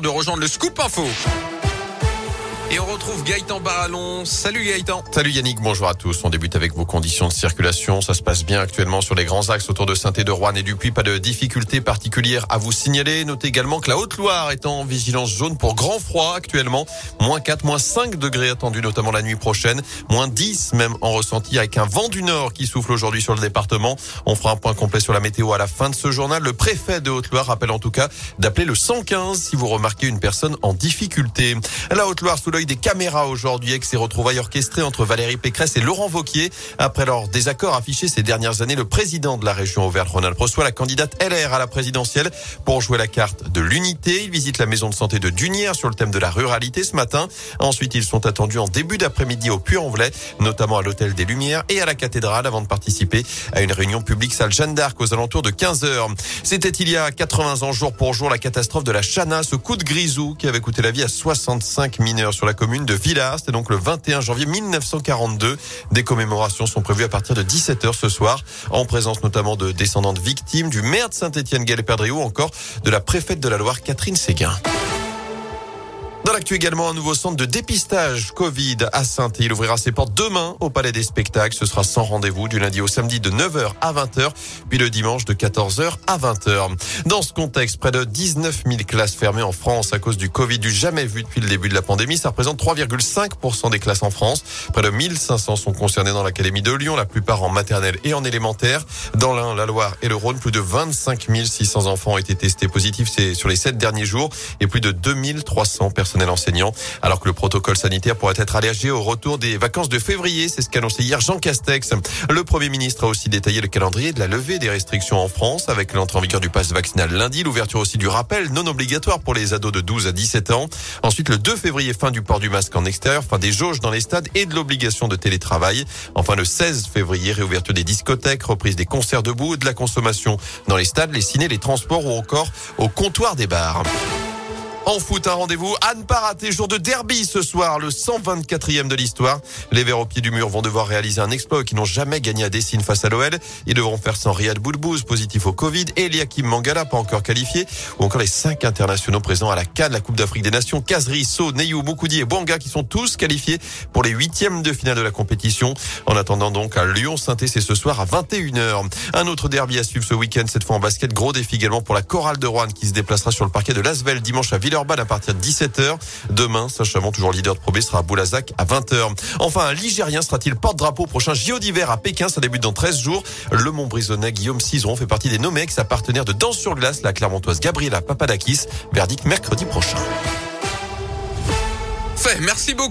de rejoindre le Scoop Info. Et on retrouve Gaëtan Barallon. Salut Gaëtan. Salut Yannick, bonjour à tous. On débute avec vos conditions de circulation. Ça se passe bien actuellement sur les grands axes autour de saint de Rouen et du Puy. Pas de difficultés particulières à vous signaler. Notez également que la Haute-Loire est en vigilance jaune pour grand froid actuellement. Moins 4, moins 5 degrés attendus notamment la nuit prochaine. Moins 10 même en ressenti avec un vent du nord qui souffle aujourd'hui sur le département. On fera un point complet sur la météo à la fin de ce journal. Le préfet de Haute-Loire rappelle en tout cas d'appeler le 115 si vous remarquez une personne en difficulté. La Haute-Loire sous des caméras aujourd'hui avec ses retrouvailles orchestrées entre Valérie Pécresse et Laurent Vauquier. Après leur désaccord affiché ces dernières années, le président de la région Auvergne-Rhône-Alpes reçoit la candidate LR à la présidentielle pour jouer la carte de l'unité. Il visite la maison de santé de Dunière sur le thème de la ruralité ce matin. Ensuite, ils sont attendus en début d'après-midi au Puy-en-Velay, notamment à l'hôtel des Lumières et à la cathédrale avant de participer à une réunion publique salle Jeanne d'Arc aux alentours de 15 heures. C'était il y a 80 ans jour pour jour la catastrophe de la Chana, ce coup de grisou qui avait coûté la vie à 65 mineurs sur la commune de Villars. C'était donc le 21 janvier 1942. Des commémorations sont prévues à partir de 17h ce soir, en présence notamment de descendants de victimes, du maire de Saint-Étienne, Gaël Perdriau, encore de la préfète de la Loire, Catherine Séguin. Dans l'actu également, un nouveau centre de dépistage Covid à saint Il ouvrira ses portes demain au Palais des Spectacles. Ce sera sans rendez-vous du lundi au samedi de 9h à 20h, puis le dimanche de 14h à 20h. Dans ce contexte, près de 19 000 classes fermées en France à cause du Covid du jamais vu depuis le début de la pandémie. Ça représente 3,5% des classes en France. Près de 1500 sont concernées dans l'Académie de Lyon, la plupart en maternelle et en élémentaire. Dans l'Ain, la Loire et le Rhône, plus de 25 600 enfants ont été testés positifs sur les sept derniers jours et plus de 2300 personnes alors que le protocole sanitaire pourrait être allégé au retour des vacances de février. C'est ce qu'a annoncé hier Jean Castex. Le Premier ministre a aussi détaillé le calendrier de la levée des restrictions en France, avec l'entrée en vigueur du pass vaccinal lundi, l'ouverture aussi du rappel non obligatoire pour les ados de 12 à 17 ans. Ensuite, le 2 février, fin du port du masque en extérieur, fin des jauges dans les stades et de l'obligation de télétravail. Enfin, le 16 février, réouverture des discothèques, reprise des concerts debout de la consommation dans les stades, les ciné, les transports ou encore au comptoir des bars. En foot, un rendez-vous à ne. Jour de derby ce soir, le 124e de l'histoire. Les Verts au pied du mur vont devoir réaliser un exploit qui n'ont jamais gagné à Dessine face à l'OL. Ils devront faire sans Riyad Boudbouz, positif au Covid, Eliakim Mangala, pas encore qualifié, ou encore les cinq internationaux présents à la CAN, la Coupe d'Afrique des Nations, Kazri, So, Neyou, Moukoudi et Bouanga, qui sont tous qualifiés pour les huitièmes de finale de la compétition. En attendant donc à Lyon, saint c'est ce soir à 21h. Un autre derby à suivre ce week-end, cette fois en basket. Gros défi également pour la Chorale de Rouen qui se déplacera sur le parquet de Lasvel dimanche à Ville Villeurbanne à partir de 17h. Demain, Saint-Chamond, toujours leader de Pro B, sera à Boulazac à 20h. Enfin, un Ligérien sera-t-il porte-drapeau prochain JO d'hiver à Pékin? Ça débute dans 13 jours. Le Montbrisonnais Guillaume Cizeron fait partie des nommés sa partenaire de danse sur glace, la Clermontoise Gabriela Papadakis. Verdict mercredi prochain. Fait, merci beaucoup.